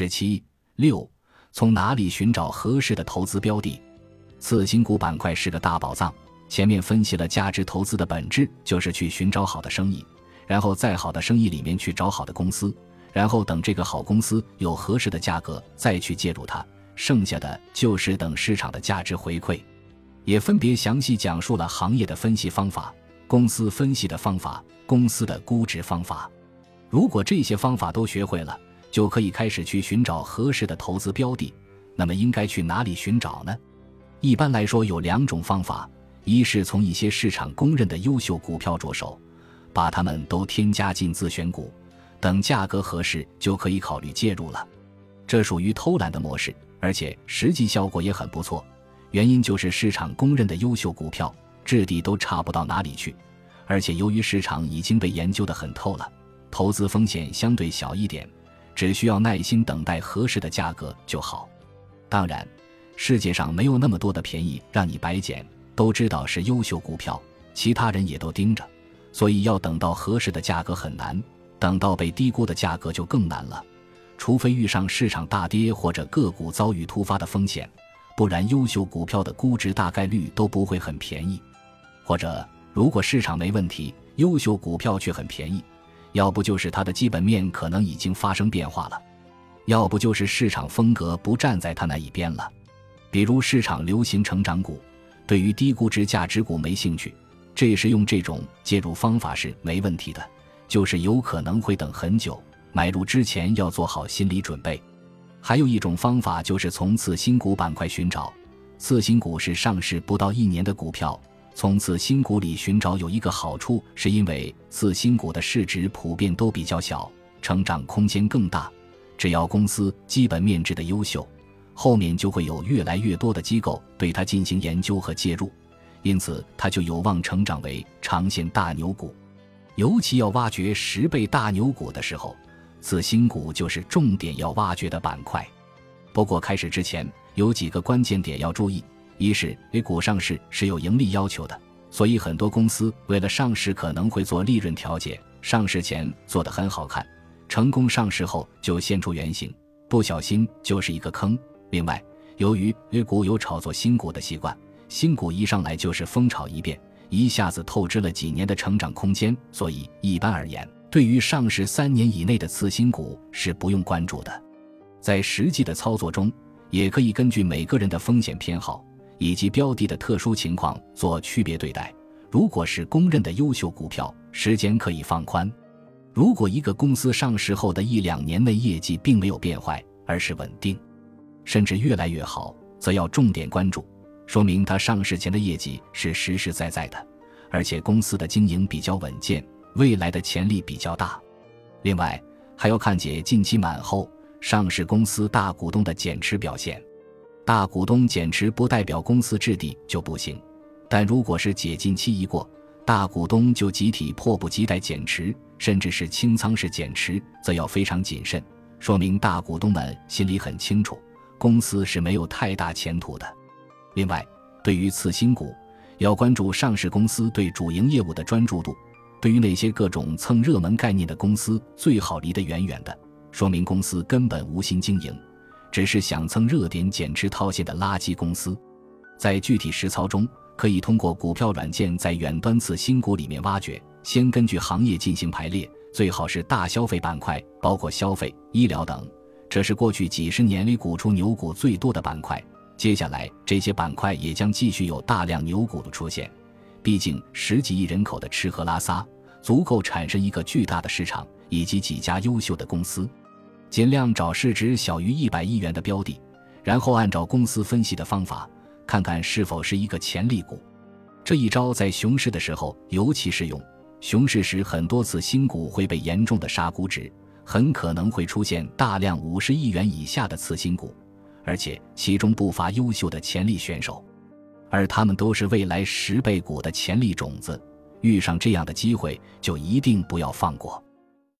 十七六，从哪里寻找合适的投资标的？次新股板块是个大宝藏。前面分析了价值投资的本质，就是去寻找好的生意，然后在好的生意里面去找好的公司，然后等这个好公司有合适的价格再去介入它，剩下的就是等市场的价值回馈。也分别详细讲述了行业的分析方法、公司分析的方法、公司的估值方法。如果这些方法都学会了，就可以开始去寻找合适的投资标的。那么应该去哪里寻找呢？一般来说有两种方法。一是从一些市场公认的优秀股票着手，把它们都添加进自选股，等价格合适就可以考虑介入了。这属于偷懒的模式，而且实际效果也很不错。原因就是市场公认的优秀股票质地都差不到哪里去，而且由于市场已经被研究得很透了，投资风险相对小一点，只需要耐心等待合适的价格就好。当然，世界上没有那么多的便宜让你白捡。都知道是优秀股票，其他人也都盯着，所以要等到合适的价格很难，等到被低估的价格就更难了。除非遇上市场大跌或者个股遭遇突发的风险，不然优秀股票的估值大概率都不会很便宜。或者如果市场没问题，优秀股票却很便宜，要不就是它的基本面可能已经发生变化了，要不就是市场风格不站在它那一边了。比如市场流行成长股。对于低估值价值股没兴趣，这时用这种介入方法是没问题的，就是有可能会等很久，买入之前要做好心理准备。还有一种方法就是从次新股板块寻找，次新股是上市不到一年的股票，从次新股里寻找有一个好处，是因为次新股的市值普遍都比较小，成长空间更大，只要公司基本面质的优秀。后面就会有越来越多的机构对它进行研究和介入，因此它就有望成长为长线大牛股。尤其要挖掘十倍大牛股的时候，次新股就是重点要挖掘的板块。不过开始之前有几个关键点要注意：一是 A 股上市是有盈利要求的，所以很多公司为了上市可能会做利润调节，上市前做得很好看，成功上市后就现出原形，不小心就是一个坑。另外，由于 A 股有炒作新股的习惯，新股一上来就是疯炒一遍，一下子透支了几年的成长空间，所以一般而言，对于上市三年以内的次新股是不用关注的。在实际的操作中，也可以根据每个人的风险偏好以及标的的特殊情况做区别对待。如果是公认的优秀股票，时间可以放宽；如果一个公司上市后的一两年内业绩并没有变坏，而是稳定。甚至越来越好，则要重点关注，说明它上市前的业绩是实实在在的，而且公司的经营比较稳健，未来的潜力比较大。另外，还要看解近期满后上市公司大股东的减持表现。大股东减持不代表公司质地就不行，但如果是解禁期一过，大股东就集体迫不及待减持，甚至是清仓式减持，则要非常谨慎，说明大股东们心里很清楚。公司是没有太大前途的。另外，对于次新股，要关注上市公司对主营业务的专注度。对于那些各种蹭热门概念的公司，最好离得远远的，说明公司根本无心经营，只是想蹭热点减持套现的垃圾公司。在具体实操中，可以通过股票软件在远端次新股里面挖掘，先根据行业进行排列，最好是大消费板块，包括消费、医疗等。这是过去几十年里股出牛股最多的板块，接下来这些板块也将继续有大量牛股的出现。毕竟十几亿人口的吃喝拉撒，足够产生一个巨大的市场以及几家优秀的公司。尽量找市值小于一百亿元的标的，然后按照公司分析的方法，看看是否是一个潜力股。这一招在熊市的时候尤其适用。熊市时，很多次新股会被严重的杀估值。很可能会出现大量五十亿元以下的次新股，而且其中不乏优秀的潜力选手，而他们都是未来十倍股的潜力种子。遇上这样的机会，就一定不要放过。